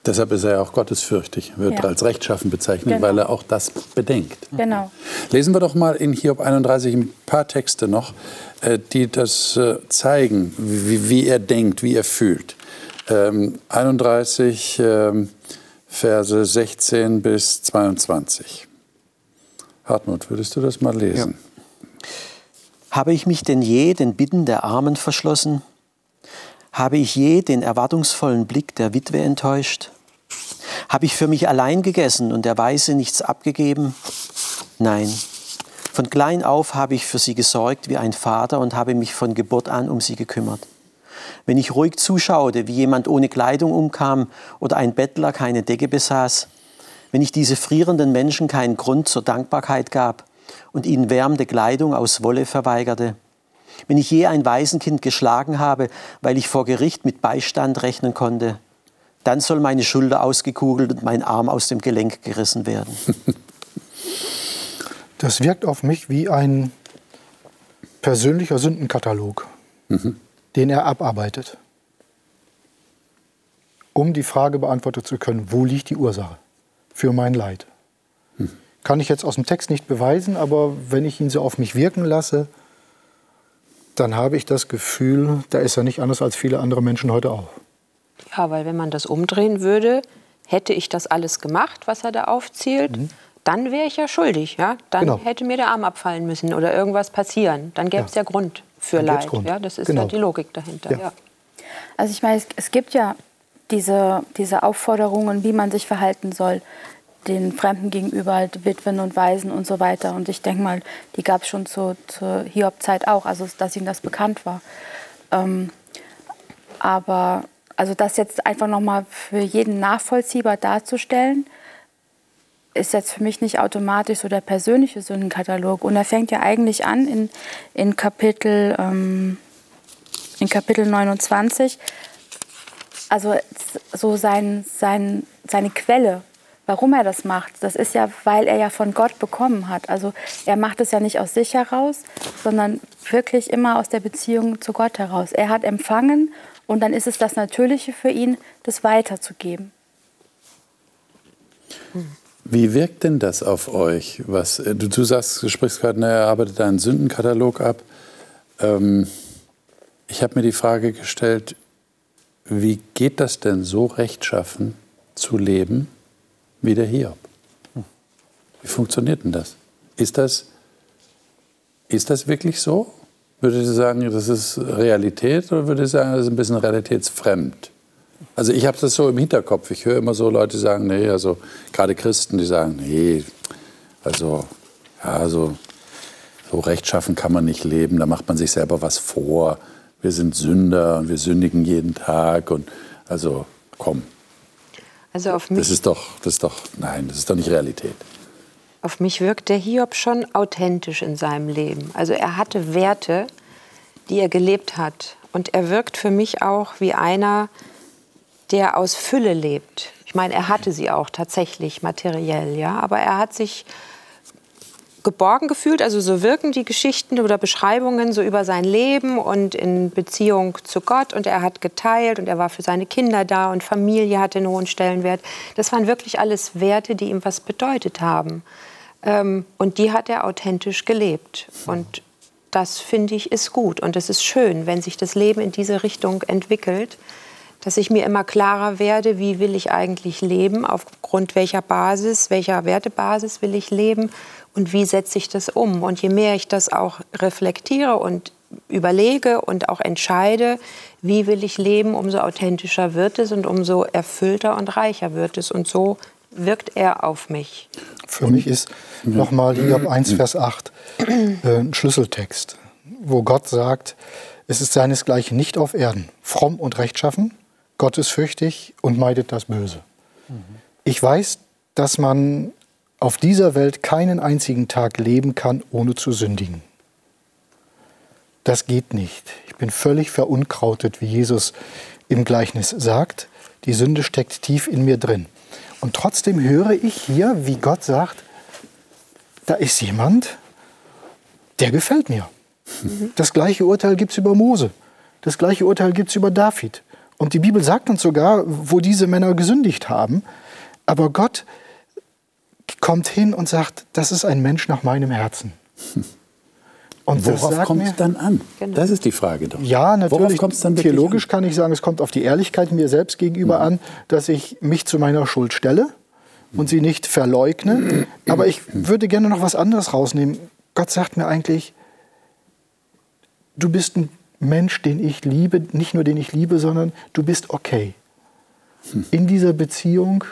Deshalb ist er ja auch gottesfürchtig, wird ja. als rechtschaffen bezeichnet, genau. weil er auch das bedenkt. Genau. Lesen wir doch mal in Hiob 31 ein paar Texte noch, äh, die das äh, zeigen, wie, wie er denkt, wie er fühlt. 31, ähm, Verse 16 bis 22. Hartmut, würdest du das mal lesen? Ja. Habe ich mich denn je den Bitten der Armen verschlossen? Habe ich je den erwartungsvollen Blick der Witwe enttäuscht? Habe ich für mich allein gegessen und der Weise nichts abgegeben? Nein. Von klein auf habe ich für sie gesorgt wie ein Vater und habe mich von Geburt an um sie gekümmert wenn ich ruhig zuschaute, wie jemand ohne Kleidung umkam oder ein Bettler keine Decke besaß, wenn ich diese frierenden Menschen keinen Grund zur Dankbarkeit gab und ihnen wärmende Kleidung aus Wolle verweigerte, wenn ich je ein Waisenkind geschlagen habe, weil ich vor Gericht mit Beistand rechnen konnte, dann soll meine Schulter ausgekugelt und mein Arm aus dem Gelenk gerissen werden. Das wirkt auf mich wie ein persönlicher Sündenkatalog. Mhm den er abarbeitet, um die Frage beantworten zu können, wo liegt die Ursache für mein Leid. Hm. Kann ich jetzt aus dem Text nicht beweisen, aber wenn ich ihn so auf mich wirken lasse, dann habe ich das Gefühl, da ist er nicht anders als viele andere Menschen heute auch. Ja, weil wenn man das umdrehen würde, hätte ich das alles gemacht, was er da aufzählt, mhm. dann wäre ich ja schuldig. Ja? Dann genau. hätte mir der Arm abfallen müssen oder irgendwas passieren. Dann gäbe es ja. ja Grund für Leid. Ja, das ist genau. ja die Logik dahinter. Ja. ja. Also ich meine, es, es, gibt ja diese, diese Aufforderungen, wie man sich verhalten soll, den Fremden gegenüber, halt Witwen und Waisen und so weiter. Und ich denke mal, die gab es schon zu, zur Hiob-Zeit auch, also dass ihnen das bekannt war. Ähm, aber also das jetzt einfach nochmal für jeden nachvollziehbar darzustellen, ist jetzt für mich nicht automatisch so der persönliche Sündenkatalog. Und er fängt ja eigentlich an in, in, Kapitel, ähm, in Kapitel 29. Also so sein, sein, seine Quelle, warum er das macht, das ist ja, weil er ja von Gott bekommen hat. Also er macht es ja nicht aus sich heraus, sondern wirklich immer aus der Beziehung zu Gott heraus. Er hat empfangen und dann ist es das Natürliche für ihn, das weiterzugeben. Hm. Wie wirkt denn das auf euch? Was, äh, du, du sagst, du sprichst gerade, ne, er arbeitet einen Sündenkatalog ab. Ähm, ich habe mir die Frage gestellt, wie geht das denn so rechtschaffen zu leben wie der Hiob? Wie funktioniert denn das? Ist das, ist das wirklich so? Würdet ihr sagen, das ist Realität oder würdet ihr sagen, das ist ein bisschen realitätsfremd? Also ich habe das so im Hinterkopf. Ich höre immer so Leute sagen, nee, also gerade Christen, die sagen, nee, also ja, so, so rechtschaffen kann man nicht leben. Da macht man sich selber was vor. Wir sind Sünder und wir sündigen jeden Tag und also komm. Also auf mich. Das ist doch, das ist doch, nein, das ist doch nicht Realität. Auf mich wirkt der Hiob schon authentisch in seinem Leben. Also er hatte Werte, die er gelebt hat. Und er wirkt für mich auch wie einer, der aus Fülle lebt. Ich meine, er hatte sie auch tatsächlich materiell, ja, aber er hat sich geborgen gefühlt. Also so wirken die Geschichten oder Beschreibungen so über sein Leben und in Beziehung zu Gott. Und er hat geteilt und er war für seine Kinder da und Familie hatte einen hohen Stellenwert. Das waren wirklich alles Werte, die ihm was bedeutet haben. Ähm, und die hat er authentisch gelebt. Und das finde ich ist gut und es ist schön, wenn sich das Leben in diese Richtung entwickelt, dass ich mir immer klarer werde, wie will ich eigentlich leben, aufgrund welcher Basis, welcher Wertebasis will ich leben und wie setze ich das um. Und je mehr ich das auch reflektiere und überlege und auch entscheide, wie will ich leben, umso authentischer wird es und umso erfüllter und reicher wird es. Und so wirkt er auf mich. Für mich ist nochmal Hiob 1, Vers 8 äh, ein Schlüsseltext, wo Gott sagt, es ist seinesgleichen nicht auf Erden, fromm und rechtschaffen, gottesfürchtig und meidet das Böse. Ich weiß, dass man auf dieser Welt keinen einzigen Tag leben kann, ohne zu sündigen. Das geht nicht. Ich bin völlig verunkrautet, wie Jesus im Gleichnis sagt. Die Sünde steckt tief in mir drin. Und trotzdem höre ich hier, wie Gott sagt, da ist jemand, der gefällt mir. Das gleiche Urteil gibt es über Mose. Das gleiche Urteil gibt es über David. Und die Bibel sagt uns sogar, wo diese Männer gesündigt haben. Aber Gott kommt hin und sagt, das ist ein Mensch nach meinem Herzen. *laughs* Und Worauf kommt es dann an? Genau. Das ist die Frage doch. Ja, natürlich. Dann theologisch an? kann ich sagen, es kommt auf die Ehrlichkeit mir selbst gegenüber mhm. an, dass ich mich zu meiner Schuld stelle und sie nicht verleugne. Aber ich würde gerne noch was anderes rausnehmen. Gott sagt mir eigentlich, du bist ein Mensch, den ich liebe, nicht nur den ich liebe, sondern du bist okay. In dieser Beziehung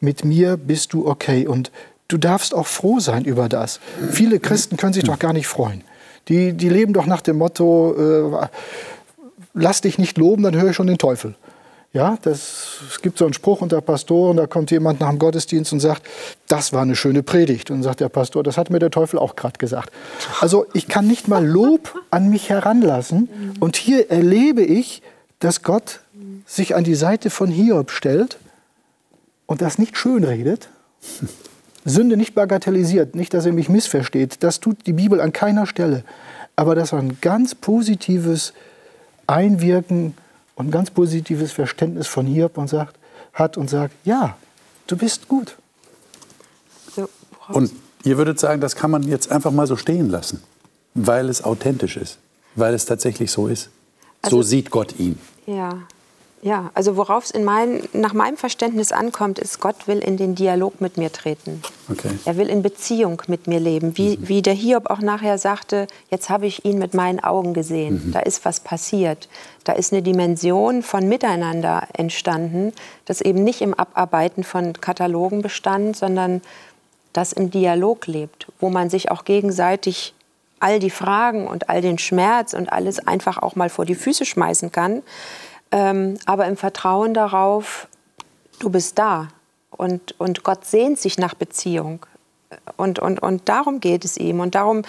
mit mir bist du okay und du darfst auch froh sein über das. Viele Christen können sich doch gar nicht freuen. Die, die leben doch nach dem Motto, äh, lass dich nicht loben, dann höre ich schon den Teufel. Ja, das, es gibt so einen Spruch unter Pastoren, da kommt jemand nach dem Gottesdienst und sagt, das war eine schöne Predigt. Und sagt der Pastor, das hat mir der Teufel auch gerade gesagt. Also ich kann nicht mal Lob an mich heranlassen. Und hier erlebe ich, dass Gott sich an die Seite von Hiob stellt und das nicht schönredet, Sünde nicht bagatellisiert, nicht, dass er mich missversteht, das tut die Bibel an keiner Stelle, aber dass er ein ganz positives Einwirken und ein ganz positives Verständnis von Hiob und sagt, hat und sagt, ja, du bist gut. Und ihr würdet sagen, das kann man jetzt einfach mal so stehen lassen, weil es authentisch ist, weil es tatsächlich so ist. Also, so sieht Gott ihn. Ja, ja, also worauf es mein, nach meinem Verständnis ankommt, ist, Gott will in den Dialog mit mir treten. Okay. Er will in Beziehung mit mir leben. Wie, mhm. wie der Hiob auch nachher sagte, jetzt habe ich ihn mit meinen Augen gesehen. Mhm. Da ist was passiert. Da ist eine Dimension von Miteinander entstanden, das eben nicht im Abarbeiten von Katalogen bestand, sondern das im Dialog lebt, wo man sich auch gegenseitig all die Fragen und all den Schmerz und alles einfach auch mal vor die Füße schmeißen kann ähm, aber im Vertrauen darauf, du bist da und, und Gott sehnt sich nach Beziehung. Und, und, und darum geht es ihm. Und darum,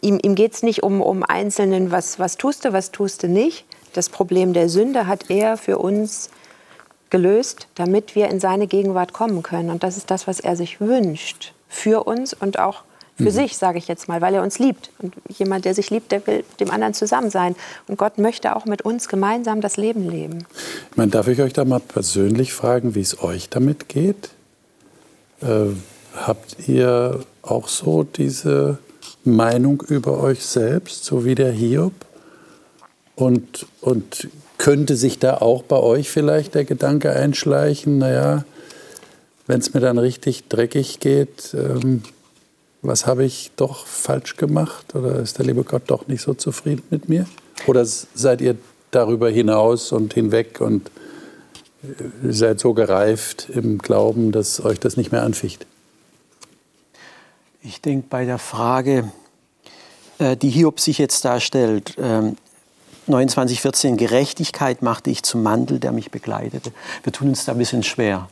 ihm, ihm geht es nicht um, um Einzelnen, was, was tust du, was tust du nicht. Das Problem der Sünde hat er für uns gelöst, damit wir in seine Gegenwart kommen können. Und das ist das, was er sich wünscht für uns und auch für mhm. sich, sage ich jetzt mal, weil er uns liebt. Und jemand, der sich liebt, der will dem anderen zusammen sein. Und Gott möchte auch mit uns gemeinsam das Leben leben. Ich meine, darf ich euch da mal persönlich fragen, wie es euch damit geht? Äh, habt ihr auch so diese Meinung über euch selbst, so wie der Hiob? Und, und könnte sich da auch bei euch vielleicht der Gedanke einschleichen, naja, wenn es mir dann richtig dreckig geht, ähm, was habe ich doch falsch gemacht oder ist der liebe Gott doch nicht so zufrieden mit mir? Oder seid ihr darüber hinaus und hinweg und äh, seid so gereift im Glauben, dass euch das nicht mehr anficht? Ich denke, bei der Frage, äh, die Hiob sich jetzt darstellt, 29,14, ähm, Gerechtigkeit machte ich zum Mantel, der mich begleitete. Wir tun uns da ein bisschen schwer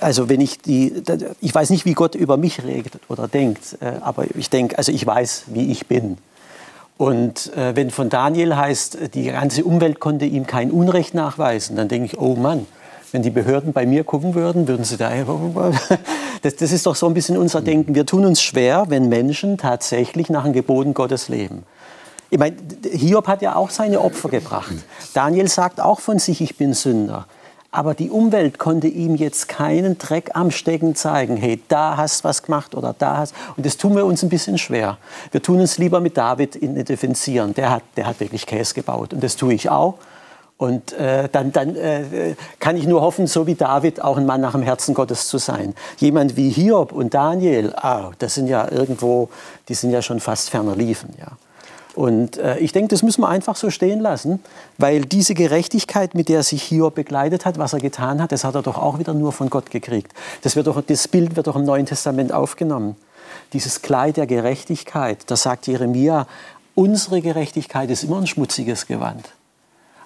also wenn ich die, ich weiß nicht, wie Gott über mich redet oder denkt, äh, aber ich denke, also ich weiß, wie ich bin. Und äh, wenn von Daniel heißt, die ganze Umwelt konnte ihm kein Unrecht nachweisen, dann denke ich, oh Mann, Wenn die Behörden bei mir gucken würden, würden sie da. *laughs* Das, das ist doch so ein bisschen unser Denken. Wir tun uns schwer, wenn Menschen tatsächlich nach den Geboten Gottes leben. Ich meine, Hiob hat ja auch seine Opfer gebracht. Daniel sagt auch von sich, ich bin Sünder. Aber die Umwelt konnte ihm jetzt keinen Dreck am Stecken zeigen. Hey, da hast du was gemacht oder da hast. Und das tun wir uns ein bisschen schwer. Wir tun uns lieber mit David identifizieren. Der hat, der hat wirklich Käse gebaut. Und das tue ich auch. Und äh, dann, dann äh, kann ich nur hoffen, so wie David, auch ein Mann nach dem Herzen Gottes zu sein. Jemand wie Hiob und Daniel, oh, das sind ja irgendwo, die sind ja schon fast ferner liefen. Ja. Und äh, ich denke, das müssen wir einfach so stehen lassen, weil diese Gerechtigkeit, mit der sich Hiob begleitet hat, was er getan hat, das hat er doch auch wieder nur von Gott gekriegt. Das, wird doch, das Bild wird doch im Neuen Testament aufgenommen. Dieses Kleid der Gerechtigkeit, da sagt Jeremia, unsere Gerechtigkeit ist immer ein schmutziges Gewand.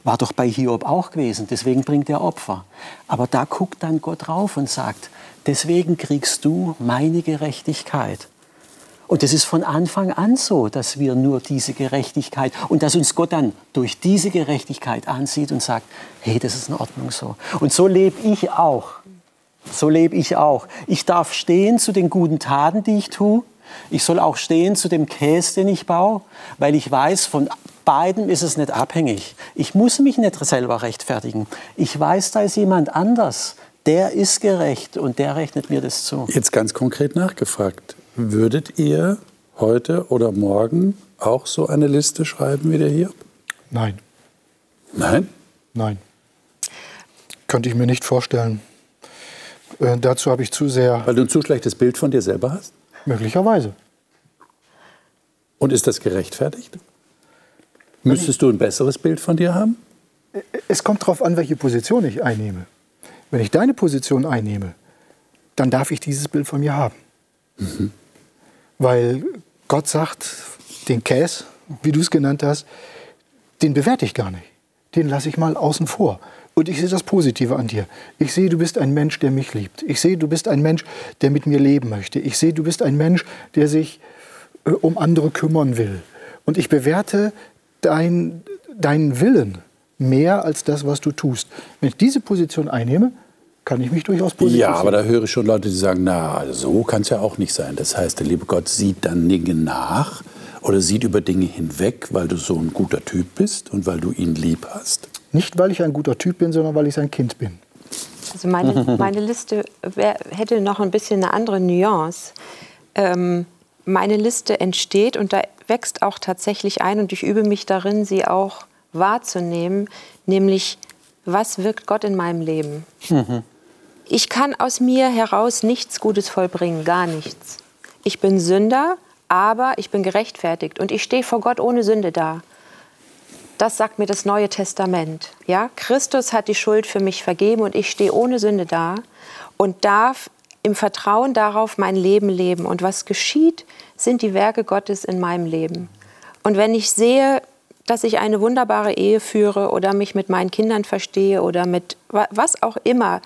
War doch bei Hiob auch gewesen, deswegen bringt er Opfer. Aber da guckt dann Gott drauf und sagt, deswegen kriegst du meine Gerechtigkeit. Und es ist von Anfang an so, dass wir nur diese Gerechtigkeit und dass uns Gott dann durch diese Gerechtigkeit ansieht und sagt, hey, das ist in Ordnung so. Und so lebe ich auch. So lebe ich auch. Ich darf stehen zu den guten Taten, die ich tue. Ich soll auch stehen zu dem Käse, den ich baue, weil ich weiß, von beiden ist es nicht abhängig. Ich muss mich nicht selber rechtfertigen. Ich weiß, da ist jemand anders. Der ist gerecht und der rechnet mir das zu. Jetzt ganz konkret nachgefragt. Würdet ihr heute oder morgen auch so eine Liste schreiben wie der hier? Nein. Nein? Nein. Könnte ich mir nicht vorstellen. Äh, dazu habe ich zu sehr. Weil du ein zu schlechtes Bild von dir selber hast? Möglicherweise. Und ist das gerechtfertigt? Müsstest du ein besseres Bild von dir haben? Es kommt darauf an, welche Position ich einnehme. Wenn ich deine Position einnehme, dann darf ich dieses Bild von mir haben. Mhm. Weil Gott sagt, den Käse, wie du es genannt hast, den bewerte ich gar nicht. Den lasse ich mal außen vor. Und ich sehe das Positive an dir. Ich sehe, du bist ein Mensch, der mich liebt. Ich sehe, du bist ein Mensch, der mit mir leben möchte. Ich sehe, du bist ein Mensch, der sich äh, um andere kümmern will. Und ich bewerte dein, deinen Willen mehr als das, was du tust. Wenn ich diese Position einnehme, kann ich mich durchaus positiv Ja, aber da höre ich schon Leute, die sagen, na, so kann es ja auch nicht sein. Das heißt, der liebe Gott sieht dann Dinge nach oder sieht über Dinge hinweg, weil du so ein guter Typ bist und weil du ihn lieb hast? Nicht, weil ich ein guter Typ bin, sondern weil ich sein Kind bin. Also meine, *laughs* meine Liste wär, hätte noch ein bisschen eine andere Nuance. Ähm, meine Liste entsteht und da wächst auch tatsächlich ein und ich übe mich darin, sie auch wahrzunehmen, nämlich was wirkt Gott in meinem Leben? Mhm. Ich kann aus mir heraus nichts Gutes vollbringen, gar nichts. Ich bin Sünder, aber ich bin gerechtfertigt und ich stehe vor Gott ohne Sünde da. Das sagt mir das Neue Testament. Ja? Christus hat die Schuld für mich vergeben und ich stehe ohne Sünde da und darf im Vertrauen darauf mein Leben leben. Und was geschieht, sind die Werke Gottes in meinem Leben. Und wenn ich sehe, dass ich eine wunderbare Ehe führe oder mich mit meinen Kindern verstehe oder mit was auch immer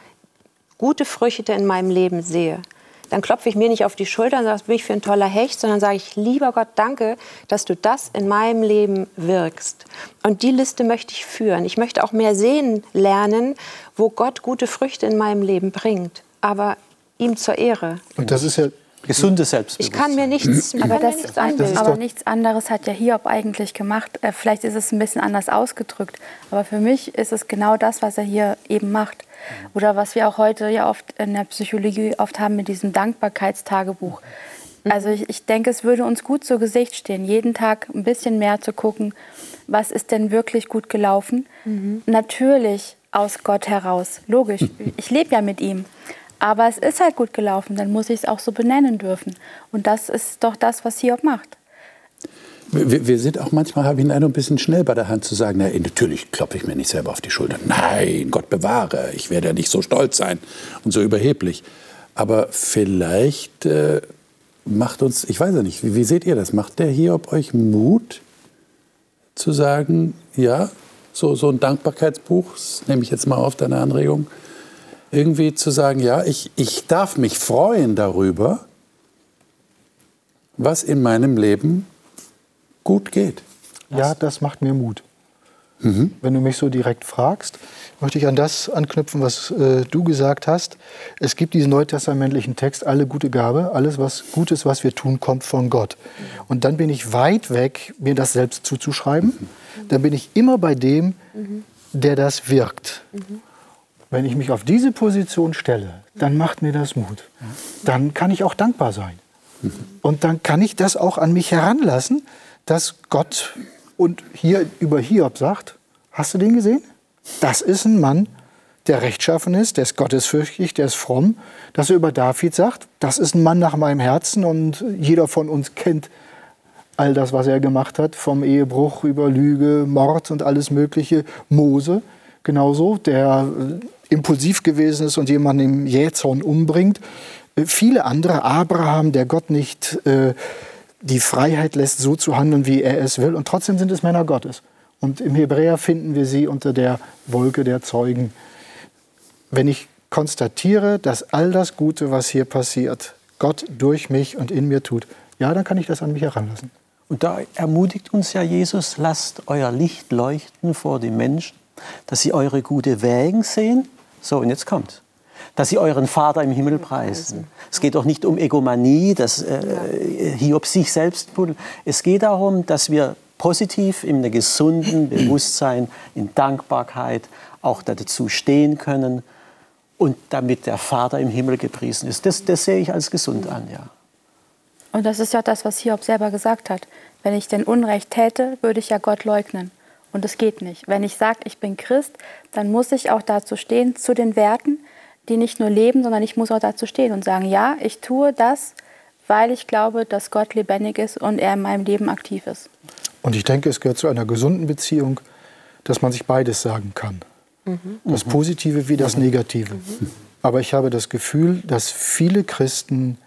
gute Früchte in meinem Leben sehe, dann klopfe ich mir nicht auf die Schulter und sage, bin ich für ein toller Hecht, sondern sage ich, lieber Gott, danke, dass du das in meinem Leben wirkst. Und die Liste möchte ich führen. Ich möchte auch mehr sehen lernen, wo Gott gute Früchte in meinem Leben bringt, aber ihm zur Ehre. Und das ist ja Gesundes Selbstbewusstsein. Ich kann mir nichts, aber, das, nichts das aber nichts anderes hat ja Hiob eigentlich gemacht. Äh, vielleicht ist es ein bisschen anders ausgedrückt, aber für mich ist es genau das, was er hier eben macht. Oder was wir auch heute ja oft in der Psychologie oft haben mit diesem Dankbarkeitstagebuch. Also ich, ich denke, es würde uns gut zu Gesicht stehen, jeden Tag ein bisschen mehr zu gucken, was ist denn wirklich gut gelaufen. Mhm. Natürlich aus Gott heraus, logisch. Ich lebe ja mit ihm. Aber es ist halt gut gelaufen, dann muss ich es auch so benennen dürfen. Und das ist doch das, was Hiob macht. Wir, wir sind auch manchmal, habe ich den Eindruck, ein bisschen schnell bei der Hand zu sagen, na, natürlich klopfe ich mir nicht selber auf die Schulter. Nein, Gott bewahre, ich werde ja nicht so stolz sein und so überheblich. Aber vielleicht äh, macht uns, ich weiß ja nicht, wie, wie seht ihr das? Macht der Hiob euch Mut zu sagen, ja, so, so ein Dankbarkeitsbuch, das nehme ich jetzt mal auf deine Anregung, irgendwie zu sagen, ja, ich, ich darf mich freuen darüber, was in meinem Leben gut geht. Ja, das macht mir Mut. Mhm. Wenn du mich so direkt fragst, möchte ich an das anknüpfen, was äh, du gesagt hast. Es gibt diesen neutestamentlichen Text, alle gute Gabe, alles was Gutes, was wir tun, kommt von Gott. Und dann bin ich weit weg, mir das selbst zuzuschreiben. Dann bin ich immer bei dem, der das wirkt. Wenn ich mich auf diese Position stelle, dann macht mir das Mut. Dann kann ich auch dankbar sein. Und dann kann ich das auch an mich heranlassen, dass Gott und hier über Hiob sagt, hast du den gesehen? Das ist ein Mann, der rechtschaffen ist, der ist gottesfürchtig, der ist fromm. Dass er über David sagt, das ist ein Mann nach meinem Herzen und jeder von uns kennt all das, was er gemacht hat, vom Ehebruch über Lüge, Mord und alles Mögliche. Mose genauso, der äh, impulsiv gewesen ist und jemanden im Jähzorn umbringt. Äh, viele andere, Abraham, der Gott nicht äh, die Freiheit lässt, so zu handeln, wie er es will. Und trotzdem sind es Männer Gottes. Und im Hebräer finden wir sie unter der Wolke der Zeugen. Wenn ich konstatiere, dass all das Gute, was hier passiert, Gott durch mich und in mir tut, ja, dann kann ich das an mich heranlassen. Und da ermutigt uns ja Jesus, lasst euer Licht leuchten vor die Menschen, dass sie eure gute Wägen sehen. So, und jetzt kommt dass sie euren Vater im Himmel preisen. Es geht doch nicht um Egomanie, dass äh, Hiob sich selbst Es geht darum, dass wir positiv in einem gesunden *clears throat* Bewusstsein, in Dankbarkeit auch dazu stehen können und damit der Vater im Himmel gepriesen ist. Das, das sehe ich als gesund an, ja. Und das ist ja das, was Hiob selber gesagt hat. Wenn ich denn Unrecht täte, würde ich ja Gott leugnen. Und das geht nicht. Wenn ich sage, ich bin Christ, dann muss ich auch dazu stehen, zu den Werten, die nicht nur leben, sondern ich muss auch dazu stehen und sagen, ja, ich tue das, weil ich glaube, dass Gott lebendig ist und er in meinem Leben aktiv ist. Und ich denke, es gehört zu einer gesunden Beziehung, dass man sich beides sagen kann. Mhm. Das Positive wie das. Negative. Mhm. Aber ich habe das Gefühl, dass viele Christen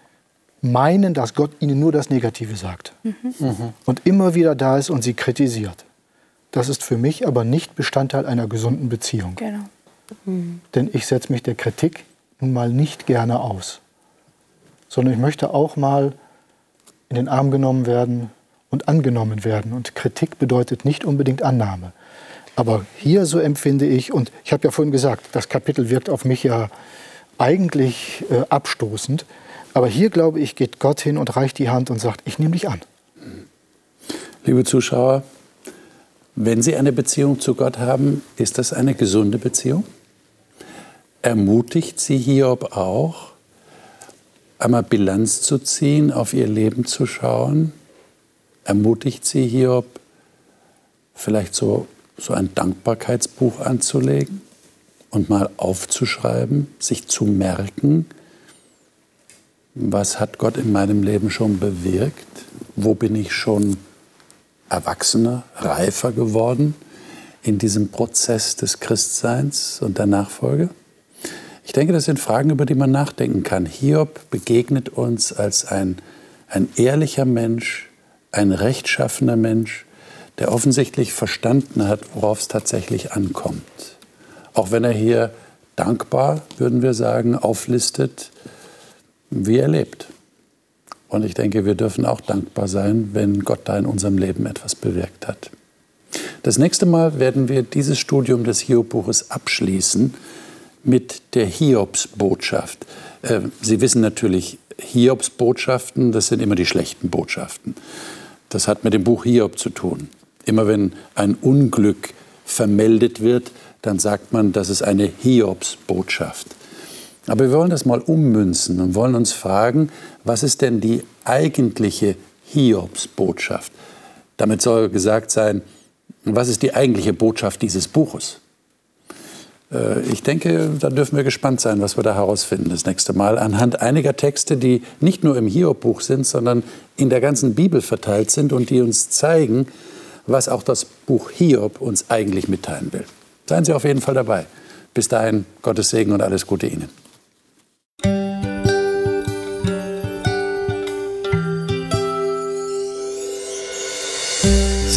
meinen, dass Gott ihnen nur das Negative sagt. Mhm. Und immer wieder da ist und sie kritisiert. Das ist für mich aber nicht Bestandteil einer gesunden Beziehung. Genau. Mhm. Denn ich setze mich der Kritik nun mal nicht gerne aus. Sondern ich möchte auch mal in den Arm genommen werden und angenommen werden. Und Kritik bedeutet nicht unbedingt Annahme. Aber hier so empfinde ich, und ich habe ja vorhin gesagt, das Kapitel wirkt auf mich ja eigentlich äh, abstoßend. Aber hier, glaube ich, geht Gott hin und reicht die Hand und sagt, ich nehme dich an. Liebe Zuschauer, wenn Sie eine Beziehung zu Gott haben, ist das eine gesunde Beziehung? Ermutigt Sie Hiob auch, einmal Bilanz zu ziehen, auf Ihr Leben zu schauen? Ermutigt Sie Hiob, vielleicht so, so ein Dankbarkeitsbuch anzulegen und mal aufzuschreiben, sich zu merken, was hat Gott in meinem Leben schon bewirkt? Wo bin ich schon erwachsener, reifer geworden in diesem Prozess des Christseins und der Nachfolge? Ich denke, das sind Fragen, über die man nachdenken kann. Hiob begegnet uns als ein, ein ehrlicher Mensch, ein rechtschaffener Mensch, der offensichtlich verstanden hat, worauf es tatsächlich ankommt. Auch wenn er hier dankbar, würden wir sagen, auflistet, wie er lebt. Und ich denke, wir dürfen auch dankbar sein, wenn Gott da in unserem Leben etwas bewirkt hat. Das nächste Mal werden wir dieses Studium des Hiob-Buches abschließen mit der Hiobs-Botschaft. Äh, Sie wissen natürlich, Hiobs-Botschaften, das sind immer die schlechten Botschaften. Das hat mit dem Buch Hiob zu tun. Immer wenn ein Unglück vermeldet wird, dann sagt man, das ist eine Hiobs-Botschaft. Aber wir wollen das mal ummünzen und wollen uns fragen, was ist denn die eigentliche Hiobs-Botschaft? Damit soll gesagt sein, was ist die eigentliche Botschaft dieses Buches? Äh, ich denke, da dürfen wir gespannt sein, was wir da herausfinden das nächste Mal, anhand einiger Texte, die nicht nur im Hiob-Buch sind, sondern in der ganzen Bibel verteilt sind und die uns zeigen, was auch das Buch Hiob uns eigentlich mitteilen will. Seien Sie auf jeden Fall dabei. Bis dahin, Gottes Segen und alles Gute Ihnen.